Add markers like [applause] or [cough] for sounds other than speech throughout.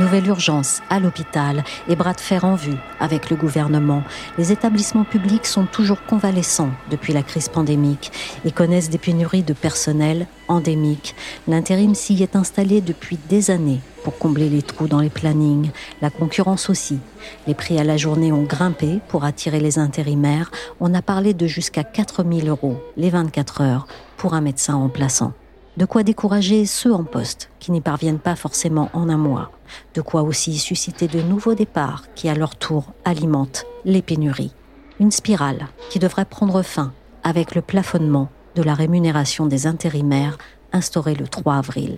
Nouvelle urgence à l'hôpital et bras de fer en vue avec le gouvernement. Les établissements publics sont toujours convalescents depuis la crise pandémique et connaissent des pénuries de personnel endémiques. L'intérim s'y est installé depuis des années pour combler les trous dans les plannings. La concurrence aussi. Les prix à la journée ont grimpé pour attirer les intérimaires. On a parlé de jusqu'à 4000 euros les 24 heures pour un médecin remplaçant. De quoi décourager ceux en poste qui n'y parviennent pas forcément en un mois. De quoi aussi susciter de nouveaux départs qui à leur tour alimentent les pénuries. Une spirale qui devrait prendre fin avec le plafonnement de la rémunération des intérimaires instauré le 3 avril.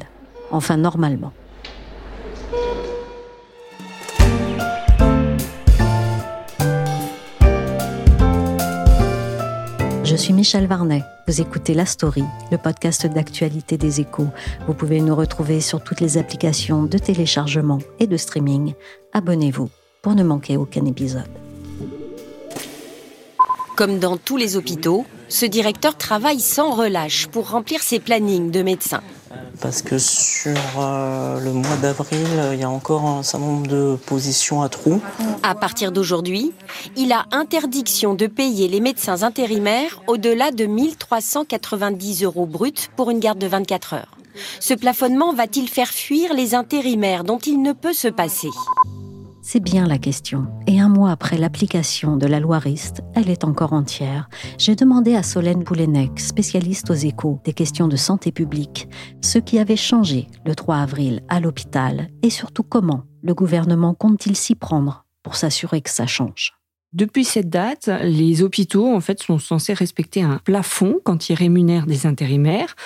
Enfin normalement. Michel Varnet. Vous écoutez La Story, le podcast d'actualité des échos. Vous pouvez nous retrouver sur toutes les applications de téléchargement et de streaming. Abonnez-vous pour ne manquer aucun épisode. Comme dans tous les hôpitaux, ce directeur travaille sans relâche pour remplir ses plannings de médecins. Parce que sur euh, le mois d'avril, il y a encore un certain nombre de positions à trous. À partir d'aujourd'hui, il a interdiction de payer les médecins intérimaires au-delà de 1390 euros bruts pour une garde de 24 heures. Ce plafonnement va-t-il faire fuir les intérimaires dont il ne peut se passer? C'est bien la question. Et un mois après l'application de la loi RIST, elle est encore entière. J'ai demandé à Solène Poulenec, spécialiste aux échos des questions de santé publique, ce qui avait changé le 3 avril à l'hôpital et surtout comment le gouvernement compte-t-il s'y prendre pour s'assurer que ça change. Depuis cette date, les hôpitaux en fait sont censés respecter un plafond quand ils rémunèrent des intérimaires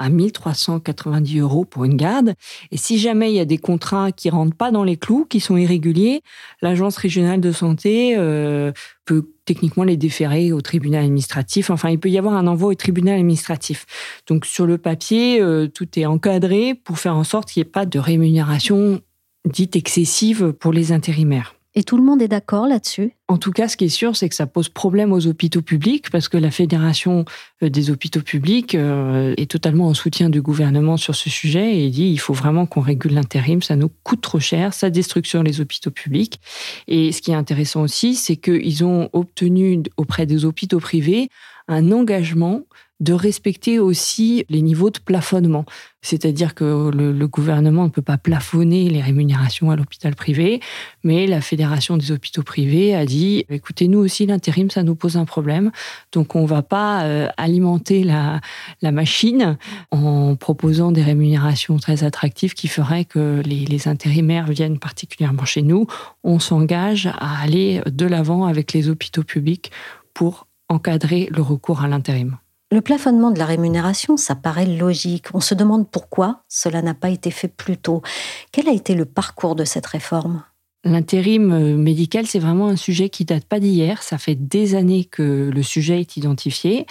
à 1390 euros pour une garde. Et si jamais il y a des contrats qui rentrent pas dans les clous, qui sont irréguliers, l'agence régionale de santé euh, peut techniquement les déférer au tribunal administratif. Enfin, il peut y avoir un envoi au tribunal administratif. Donc sur le papier, euh, tout est encadré pour faire en sorte qu'il n'y ait pas de rémunération dite excessive pour les intérimaires. Et tout le monde est d'accord là-dessus? En tout cas, ce qui est sûr, c'est que ça pose problème aux hôpitaux publics parce que la Fédération euh, des hôpitaux publics euh, est totalement en soutien du gouvernement sur ce sujet et dit il faut vraiment qu'on régule l'intérim, ça nous coûte trop cher, ça destruction les hôpitaux publics. Et ce qui est intéressant aussi, c'est qu'ils ont obtenu auprès des hôpitaux privés un engagement de respecter aussi les niveaux de plafonnement. C'est-à-dire que le, gouvernement ne peut pas plafonner les rémunérations à l'hôpital privé, mais la Fédération des hôpitaux privés a dit, écoutez, nous aussi, l'intérim, ça nous pose un problème, donc on ne va pas euh, alimenter la, machine en proposant des rémunérations très attractives qui feraient que les intérimaires viennent particulièrement chez nous. On s'engage à aller de l'avant avec les hôpitaux publics pour encadrer le recours à l'intérim. Le plafonnement de la rémunération, ça paraît logique. On se demande pourquoi cela n'a pas été fait plus tôt. Quel a été le parcours de cette réforme? L'intérim médical, c'est vraiment un sujet qui date pas d'hier. Ça fait des années que le sujet est identifié.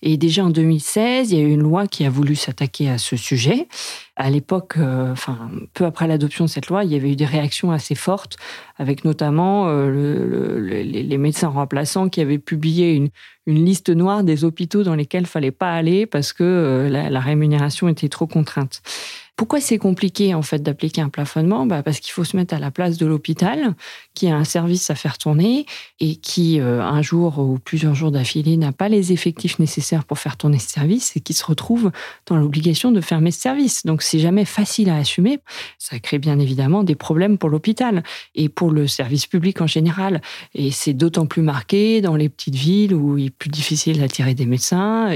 Et déjà en 2016, il y a eu une loi qui a voulu s'attaquer à ce sujet. À l'époque, euh, enfin, peu après l'adoption de cette loi, il y avait eu des réactions assez fortes, avec notamment euh, le, le, les médecins remplaçants qui avaient publié une, liste noire des hôpitaux dans lesquels il fallait pas aller parce que euh, la rémunération était trop contrainte. Pourquoi c'est compliqué en fait d'appliquer un plafonnement? Bah Parce qu'il faut se mettre à la place de l'hôpital qui a un service à faire tourner et qui, euh, un jour ou plusieurs jours d'affilée, n'a pas les effectifs nécessaires pour faire tourner ce service et qui se retrouve dans l'obligation de fermer ce service. Donc c'est jamais facile à assumer. Ça crée bien évidemment des problèmes pour l'hôpital et pour le service public en général. Et c'est d'autant plus marqué dans les petites villes où il est plus difficile d'attirer des médecins.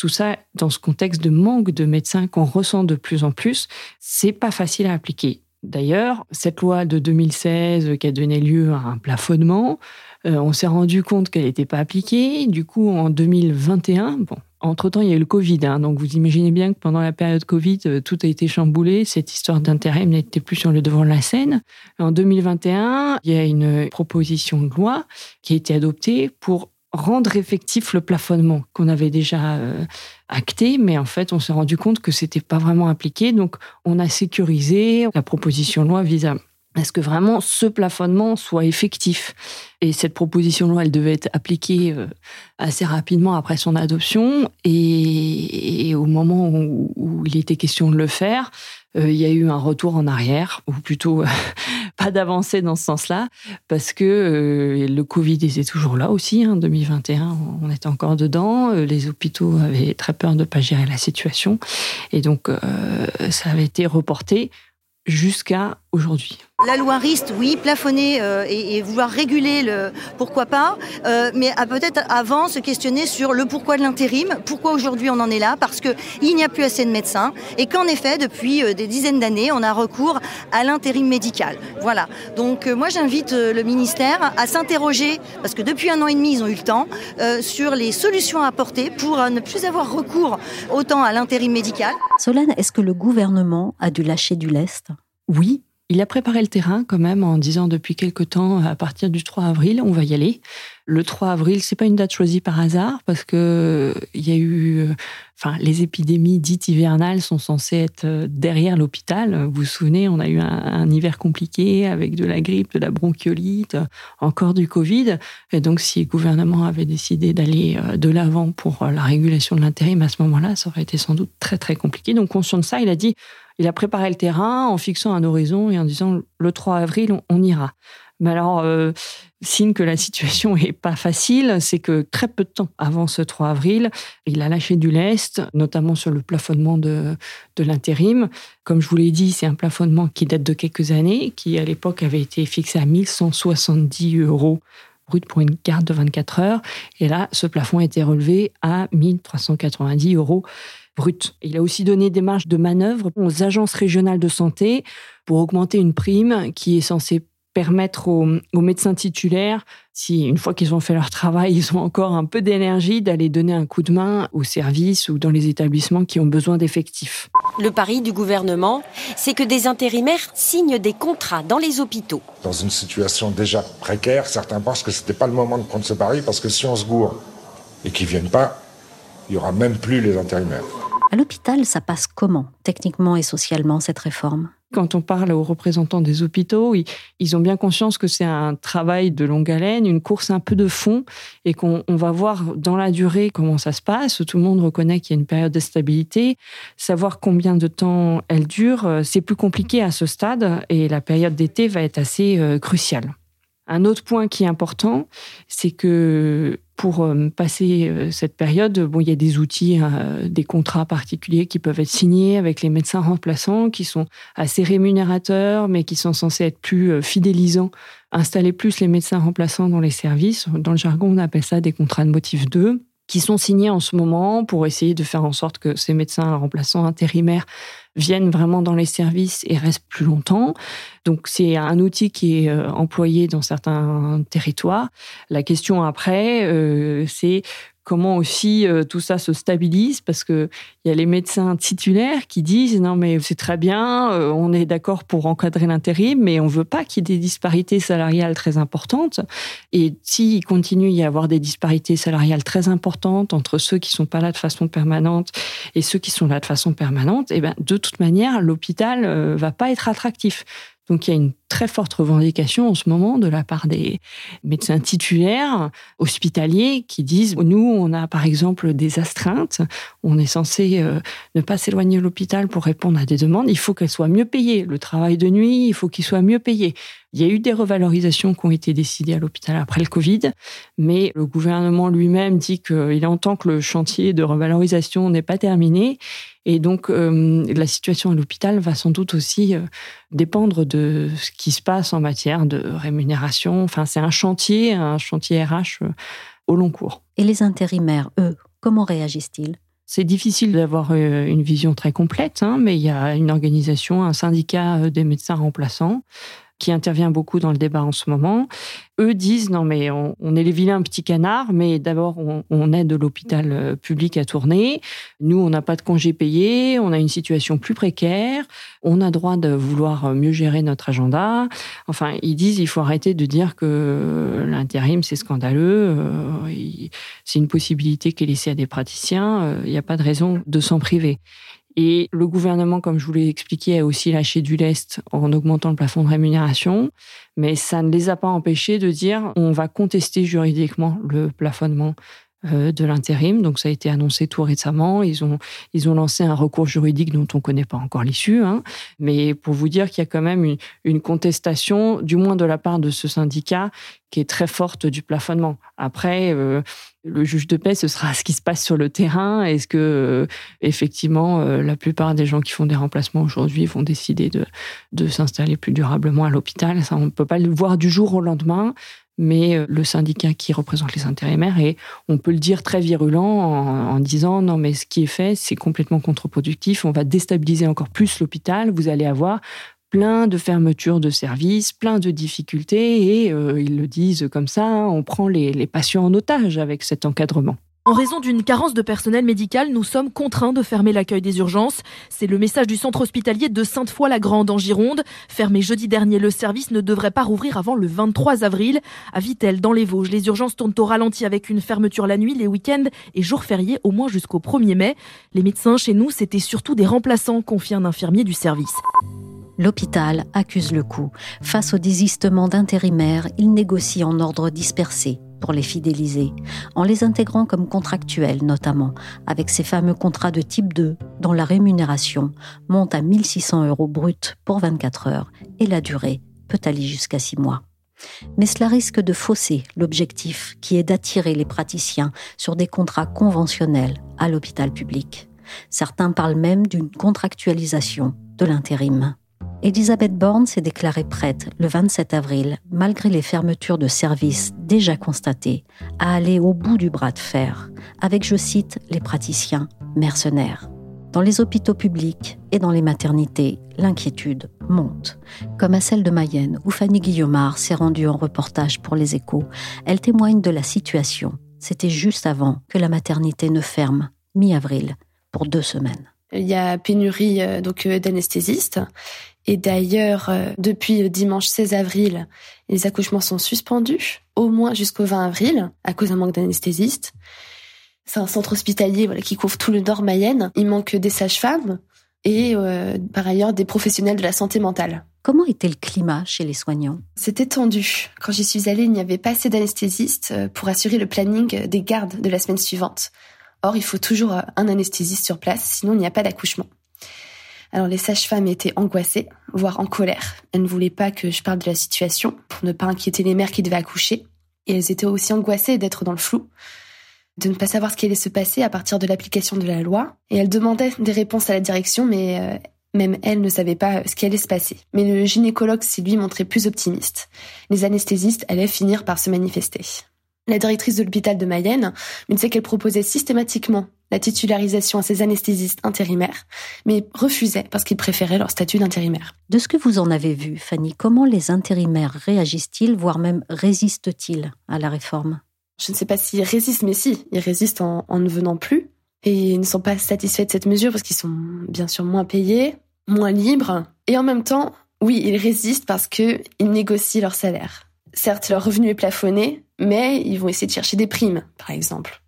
Tout ça dans ce contexte de manque de médecins qu'on ressent de plus en plus, c'est pas facile à appliquer. D'ailleurs, cette loi de 2016 qui a donné lieu à un plafonnement, euh, on s'est rendu compte qu'elle n'était pas appliquée. Du coup, en 2021, bon, entre-temps, il y a eu le Covid. Hein, donc, vous imaginez bien que pendant la période Covid, euh, tout a été chamboulé. Cette histoire d'intérim n'était plus sur le devant de la scène. En 2021, il y a une proposition de loi qui a été adoptée pour rendre effectif le plafonnement qu'on avait déjà euh, acté, mais en fait, on s'est rendu compte que c'était pas vraiment appliqué. Donc, on a sécurisé la proposition loi vis à est-ce que vraiment ce plafonnement soit effectif Et cette proposition de loi, elle devait être appliquée euh, assez rapidement après son adoption. Et, au moment où, il était question de le faire, euh, il y a eu un retour en arrière, ou plutôt [laughs] pas d'avancée dans ce sens-là, parce que euh, le Covid était toujours là aussi. En hein, 2021, on était encore dedans. Les hôpitaux avaient très peur de ne pas gérer la situation. Et donc, ça avait été reporté jusqu'à aujourd'hui. La loi RIST, oui, plafonner euh, et, vouloir réguler le pourquoi pas, euh, mais peut-être avant se questionner sur le pourquoi de l'intérim, pourquoi aujourd'hui on en est là, parce qu'il n'y a plus assez de médecins et qu'en effet, depuis euh, des dizaines d'années, on a recours à l'intérim médical. Voilà. Donc moi j'invite le ministère à s'interroger, parce que depuis un an et demi, ils ont eu le temps, sur les solutions à apporter pour ne plus avoir recours autant à l'intérim médical. Solène, est-ce que le gouvernement a dû lâcher du lest? Oui, il a préparé le terrain quand même en disant depuis quelque temps, à partir du 3 avril, on va y aller. Le 3 avril, c'est pas une date choisie par hasard parce que il y a eu, enfin, les épidémies dites hivernales sont censées être euh, derrière l'hôpital. Vous vous souvenez, on a eu un, hiver compliqué avec de la grippe, de la bronchiolite, encore du Covid. Et donc, si le gouvernement avait décidé d'aller euh, de l'avant pour euh, la régulation de l'intérim à ce moment-là, ça aurait été sans doute très très compliqué. Donc, conscient de ça, il a dit il a préparé le terrain en fixant un horizon et en disant le 3 avril, on, ira. Mais alors, euh, signe que la situation est pas facile, c'est que très peu de temps avant ce 3 avril, il a lâché du lest, notamment sur le plafonnement de, de l'intérim. Comme je vous l'ai dit, c'est un plafonnement qui date de quelques années, qui à l'époque avait été fixé à 1170 euros brut pour une garde de 24 heures. Et là, ce plafond a été relevé à 1390 euros il a aussi donné des marges de manœuvre aux agences régionales de santé pour augmenter une prime qui est censée permettre aux, médecins titulaires, si une fois qu'ils ont fait leur travail, ils ont encore un peu d'énergie, d'aller donner un coup de main aux services ou dans les établissements qui ont besoin d'effectifs. Le pari du gouvernement, c'est que des intérimaires signent des contrats dans les hôpitaux. Dans une situation déjà précaire, certains pensent que ce n'était pas le moment de prendre ce pari parce que si on se gourre et qu'ils ne viennent pas, il n'y aura même plus les intérimaires. À l'hôpital, ça passe comment, techniquement et socialement, cette réforme? Quand on parle aux représentants des hôpitaux, ils, ont bien conscience que c'est un travail de longue haleine, une course un peu de fond, et qu'on va voir dans la durée comment ça se passe. Tout le monde reconnaît qu'il y a une période de stabilité. Savoir combien de temps elle dure, euh, c'est plus compliqué à ce stade, et la période d'été va être assez euh, cruciale. Un autre point qui est important, c'est que pour euh, passer euh, cette période, bon, il y a des outils, euh, des contrats particuliers qui peuvent être signés avec les médecins remplaçants, qui sont assez rémunérateurs, mais qui sont censés être plus fidélisants, installer plus les médecins remplaçants dans les services. Dans le jargon, on appelle ça des contrats de motif 2 qui sont signés en ce moment pour essayer de faire en sorte que ces médecins remplaçants intérimaires viennent vraiment dans les services et restent plus longtemps. Donc c'est un outil qui est euh, employé dans certains territoires. La question après, euh, c'est comment aussi euh, tout ça se stabilise parce que il y a les médecins titulaires qui disent non mais c'est très bien, euh, on est d'accord pour encadrer l'intérim, mais on veut pas qu'il y ait des disparités salariales très importantes. Et s'il continue y avoir des disparités salariales très importantes entre ceux qui sont pas là de façon permanente et ceux qui sont là de façon permanente, et eh ben de toute manière l'hôpital euh, va pas être attractif. Donc il y a une très forte revendication en ce moment de la part des médecins titulaires hospitaliers qui disent nous on a par exemple des astreintes, on est censé euh, ne pas s'éloigner de l'hôpital pour répondre à des demandes, il faut qu'elles soient mieux payées. Le travail de nuit, il faut qu'il soit mieux payé. Il y a eu des revalorisations qui ont été décidées à l'hôpital après le Covid, mais le gouvernement lui-même dit qu'il entend que le chantier de revalorisation n'est pas terminé. Et donc, euh, la situation à l'hôpital va sans doute aussi euh, dépendre de ce qui se passe en matière de rémunération. Enfin, c'est un chantier, un chantier RH euh, au long cours. Et les intérimaires, eux, comment réagissent-ils? C'est difficile d'avoir une vision très complète, hein, mais il y a une organisation, un syndicat des médecins remplaçants qui intervient beaucoup dans le débat en ce moment, eux disent non mais on, est les vilains petits canards, mais d'abord on, aide l'hôpital euh, public à tourner. Nous on n'a pas de congés payés, on a une situation plus précaire, on a droit de vouloir mieux gérer notre agenda. Enfin ils disent il faut arrêter de dire que l'intérim c'est scandaleux, euh, c'est une possibilité qui est laissée à des praticiens, euh, il n'y a pas de raison de s'en priver. Et le gouvernement, comme je vous l'ai expliqué, a aussi lâché du lest en augmentant le plafond de rémunération, mais ça ne les a pas empêchés de dire on va contester juridiquement le plafonnement euh, de l'intérim. Donc ça a été annoncé tout récemment. Ils ont, ils ont lancé un recours juridique dont on ne connaît pas encore l'issue. Hein. Mais pour vous dire qu'il y a quand même une, contestation, du moins de la part de ce syndicat, qui est très forte du plafonnement. Après, euh, le juge de paix, ce sera ce qui se passe sur le terrain. Est-ce que, euh, effectivement, la plupart des gens qui font des remplacements aujourd'hui vont décider de, s'installer plus durablement à l'hôpital? Ça, on ne peut pas le voir du jour au lendemain mais euh, le syndicat qui représente les intérimaires et on peut le dire très virulent en, disant non mais ce qui est fait c'est complètement contre-productif, on va déstabiliser encore plus l'hôpital, vous allez avoir plein de fermetures de services, plein de difficultés et euh, ils le disent comme ça, hein, on prend les patients en otage avec cet encadrement. En raison d'une carence de personnel médical, nous sommes contraints de fermer l'accueil des urgences. C'est le message du centre hospitalier de Sainte-Foy-la-Grande en Gironde. Fermé jeudi dernier, le service ne devrait pas rouvrir avant le 23 avril. À Vitel, dans les Vosges, les urgences tournent au ralenti avec une fermeture la nuit, les week-ends et jours fériés au moins jusqu'au 1er mai. Les médecins chez nous, c'était surtout des remplaçants, confie un infirmier du service. L'hôpital accuse le coup. Face au désistement d'intérimaires, il négocie en ordre dispersé pour les fidéliser, en les intégrant comme contractuels notamment, avec ces fameux contrats de type 2 dont la rémunération monte à 1600 euros brut pour 24 heures et la durée peut aller jusqu'à 6 mois. Mais cela risque de fausser l'objectif qui est d'attirer les praticiens sur des contrats conventionnels à l'hôpital public. Certains parlent même d'une contractualisation de l'intérim. Elisabeth Borne s'est déclarée prête le 27 avril, malgré les fermetures de services déjà constatées, à aller au bout du bras de fer, avec, je cite, les praticiens mercenaires. Dans les hôpitaux publics et dans les maternités, l'inquiétude monte, comme à celle de Mayenne, où Fanny Guillaumard s'est rendue en reportage pour les échos. Elle témoigne de la situation. C'était juste avant que la maternité ne ferme, mi-avril, pour deux semaines. Il y a pénurie euh, euh, d'anesthésistes et d'ailleurs, euh, depuis le dimanche 16 avril, les accouchements sont suspendus, au moins jusqu'au 20 avril, à cause d'un manque d'anesthésistes. C'est un centre hospitalier voilà, qui couvre tout le nord Mayenne. Il manque des sages-femmes et euh, par ailleurs des professionnels de la santé mentale. Comment était le climat chez les soignants? C'était tendu. Quand j'y suis allée, il n'y avait pas assez d'anesthésistes euh, pour assurer le planning des gardes de la semaine suivante. Or, il faut toujours un anesthésiste sur place, sinon il n'y a pas d'accouchement. Alors les sages-femmes étaient angoissées, voire en colère. Elles ne voulaient pas que je parle de la situation pour ne pas inquiéter les mères qui devaient accoucher. Et elles étaient aussi angoissées d'être dans le flou, de ne pas savoir ce qui allait se passer à partir de l'application de la loi. Et elles demandaient des réponses à la direction, mais euh, même elles ne savaient pas ce qui allait se passer. Mais le gynécologue s'est lui montré plus optimiste. Les anesthésistes allaient finir par se manifester. La directrice de l'hôpital de Mayenne me disait qu'elle proposait systématiquement la titularisation à ces anesthésistes intérimaires, mais refusait parce qu'ils préféraient leur statut d'intérimaire. De ce que vous en avez vu, Fanny, comment les intérimaires réagissent-ils, voire même résistent-ils à la réforme? Je ne sais pas s'ils résistent, mais si, ils résistent en, en ne venant plus. Et ils ne sont pas satisfaits de cette mesure parce qu'ils sont bien sûr moins payés, moins libres. Et en même temps, oui, ils résistent parce qu'ils négocient leur salaire. Certes, leur revenu est plafonné, mais ils vont essayer de chercher des primes, par exemple.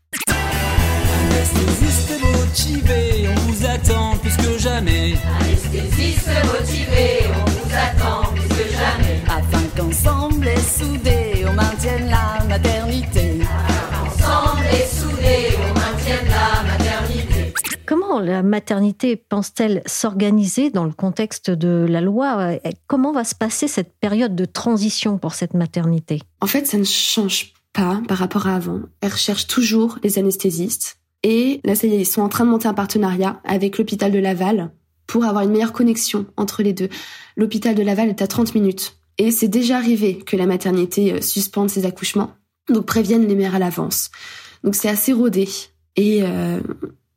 La maternité pense-t-elle s'organiser dans le contexte de la loi? Comment va se passer cette période de transition pour cette maternité? En fait, ça ne change pas par rapport à avant. Elle recherche toujours les anesthésistes. Et là, ça y est, ils sont en train de monter un partenariat avec l'hôpital de Laval pour avoir une meilleure connexion entre les deux. L'hôpital de Laval est à 30 minutes. Et c'est déjà arrivé que la maternité euh, suspende ses accouchements. Donc préviennent les mères à l'avance. Donc c'est assez rodé. Et euh,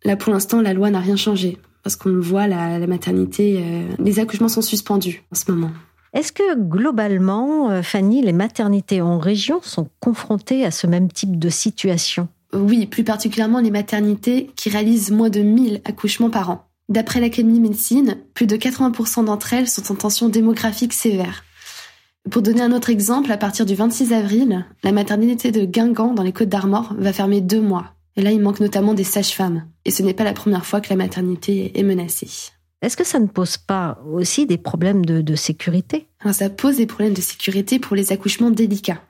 Là, pour l'instant, la loi n'a rien changé parce qu'on le voit, la, maternité, les accouchements sont suspendus en ce moment. Est-ce que globalement, Fanny, les maternités en région sont confrontées à ce même type de situation? Oui, plus particulièrement les maternités qui réalisent moins de 1000 accouchements par an. D'après l'Académie de médecine, plus de 80% d'entre elles sont en tension démographique sévère. Pour donner un autre exemple, à partir du 26 avril, la maternité de Guingamp dans les Côtes d'Armor va fermer deux mois. Et là, il manque notamment des sages-femmes. Et ce n'est pas la première fois que la maternité est menacée. Est-ce que ça ne pose pas aussi des problèmes de, sécurité? Ça pose des problèmes de sécurité pour les accouchements délicats.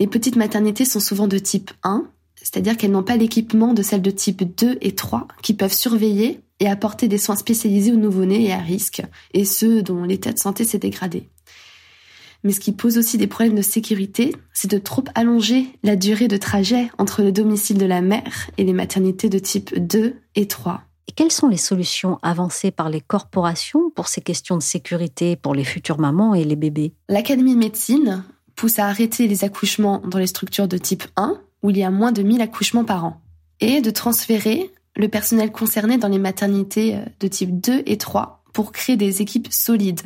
Les petites maternités sont souvent de type 1, c'est-à-dire qu'elles n'ont pas l'équipement de celles de type 2 et 3 qui peuvent surveiller et apporter des soins spécialisés aux nouveau-nés et à risque, et ceux dont l'état de santé s'est dégradé. Mais ce qui pose aussi des problèmes de sécurité, c'est de trop allonger la durée de trajet entre le domicile de la mère et les maternités de type 2 et 3. Et quelles sont les solutions avancées par les corporations pour ces questions de sécurité pour les futures mamans et les bébés? L'Académie de médecine pousse à arrêter les accouchements dans les structures de type 1, où il y a moins de 1000 accouchements par an, et de transférer le personnel concerné dans les maternités euh, de type 2 et 3 pour créer des équipes solides.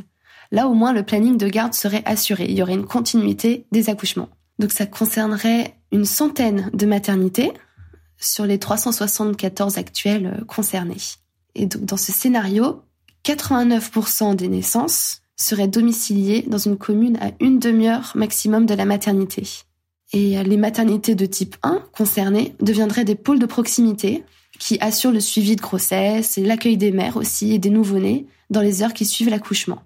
Là, au moins, le planning de garde serait assuré. Il y aurait une continuité des accouchements. Donc, ça concernerait une centaine de maternités sur les 374 actuelles concernées. Et donc, dans ce scénario, 89% des naissances seraient domiciliées dans une commune à une demi-heure maximum de la maternité. Et euh, les maternités de type 1 concernées deviendraient des pôles de proximité qui assure le suivi de grossesse et l'accueil des mères aussi et des nouveau-nés dans les heures qui suivent l'accouchement.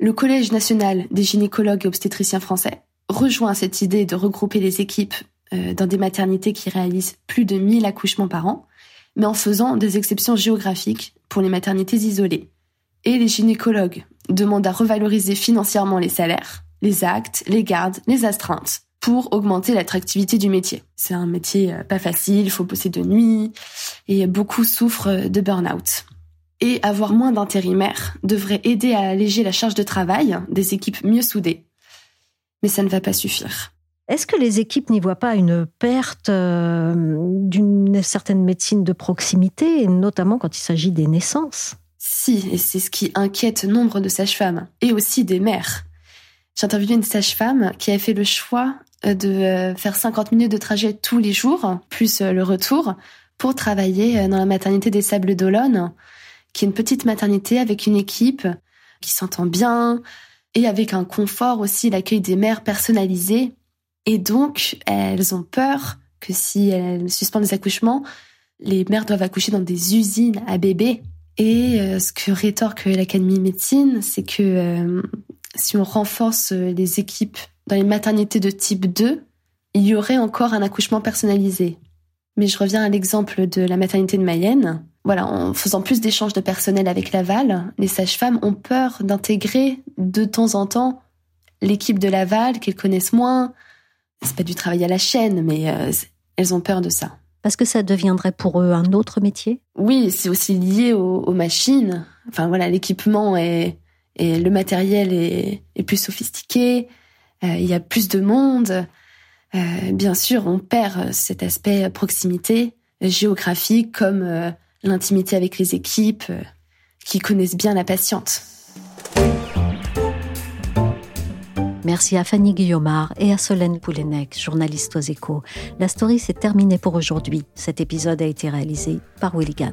Le Collège national des gynécologues et obstétriciens français rejoint cette idée de regrouper les équipes euh, dans des maternités qui réalisent plus de 1000 accouchements par an, mais en faisant des exceptions géographiques pour les maternités isolées. Et les gynécologues demandent à revaloriser financièrement les salaires, les actes, les gardes, les astreintes, pour augmenter l'attractivité du métier. C'est un métier euh, pas facile, il faut bosser de nuit et beaucoup souffrent de burn-out. Et avoir moins d'intérimaires devrait aider à alléger la charge de travail des équipes mieux soudées. Mais ça ne va pas suffire. Est-ce que les équipes n'y voient pas une perte euh, d'une certaine médecine de proximité, notamment quand il s'agit des naissances? Si, et c'est ce qui inquiète nombre de sages-femmes, et aussi des mères. J'ai interviewé une sage-femme qui a fait le choix euh, de euh, faire 50 minutes de trajet tous les jours, plus le retour, pour travailler dans la maternité des Sables d'Olonne, qui est une petite maternité avec une équipe qui s'entend bien et avec un confort aussi, l'accueil des mères personnalisé. Et donc, elles ont peur que si elles suspendent les accouchements, les mères doivent accoucher dans des usines à bébés. Et ce que rétorque l'Académie de médecine, c'est que si on renforce les équipes dans les maternités de type 2, il y aurait encore un accouchement personnalisé. Mais je reviens à l'exemple de la maternité de Mayenne. Voilà, en faisant plus d'échanges de personnel avec Laval, les sages-femmes ont peur d'intégrer de temps en temps l'équipe de Laval qu'elles connaissent moins. C'est pas du travail à la chaîne, mais euh, elles ont peur de ça. Parce que ça deviendrait pour eux un autre métier? Oui, c'est aussi lié aux, machines. Enfin voilà, l'équipement et le matériel est, est plus sophistiqué. Euh, il y a plus de monde. Euh, bien sûr, on perd cet aspect proximité géographique comme l'intimité avec les équipes qui connaissent bien la patiente. Merci à Fanny Guillaumard et à Solène Poulenec, journaliste aux échos. La story s'est terminée pour aujourd'hui. Cet épisode a été réalisé par Willigan.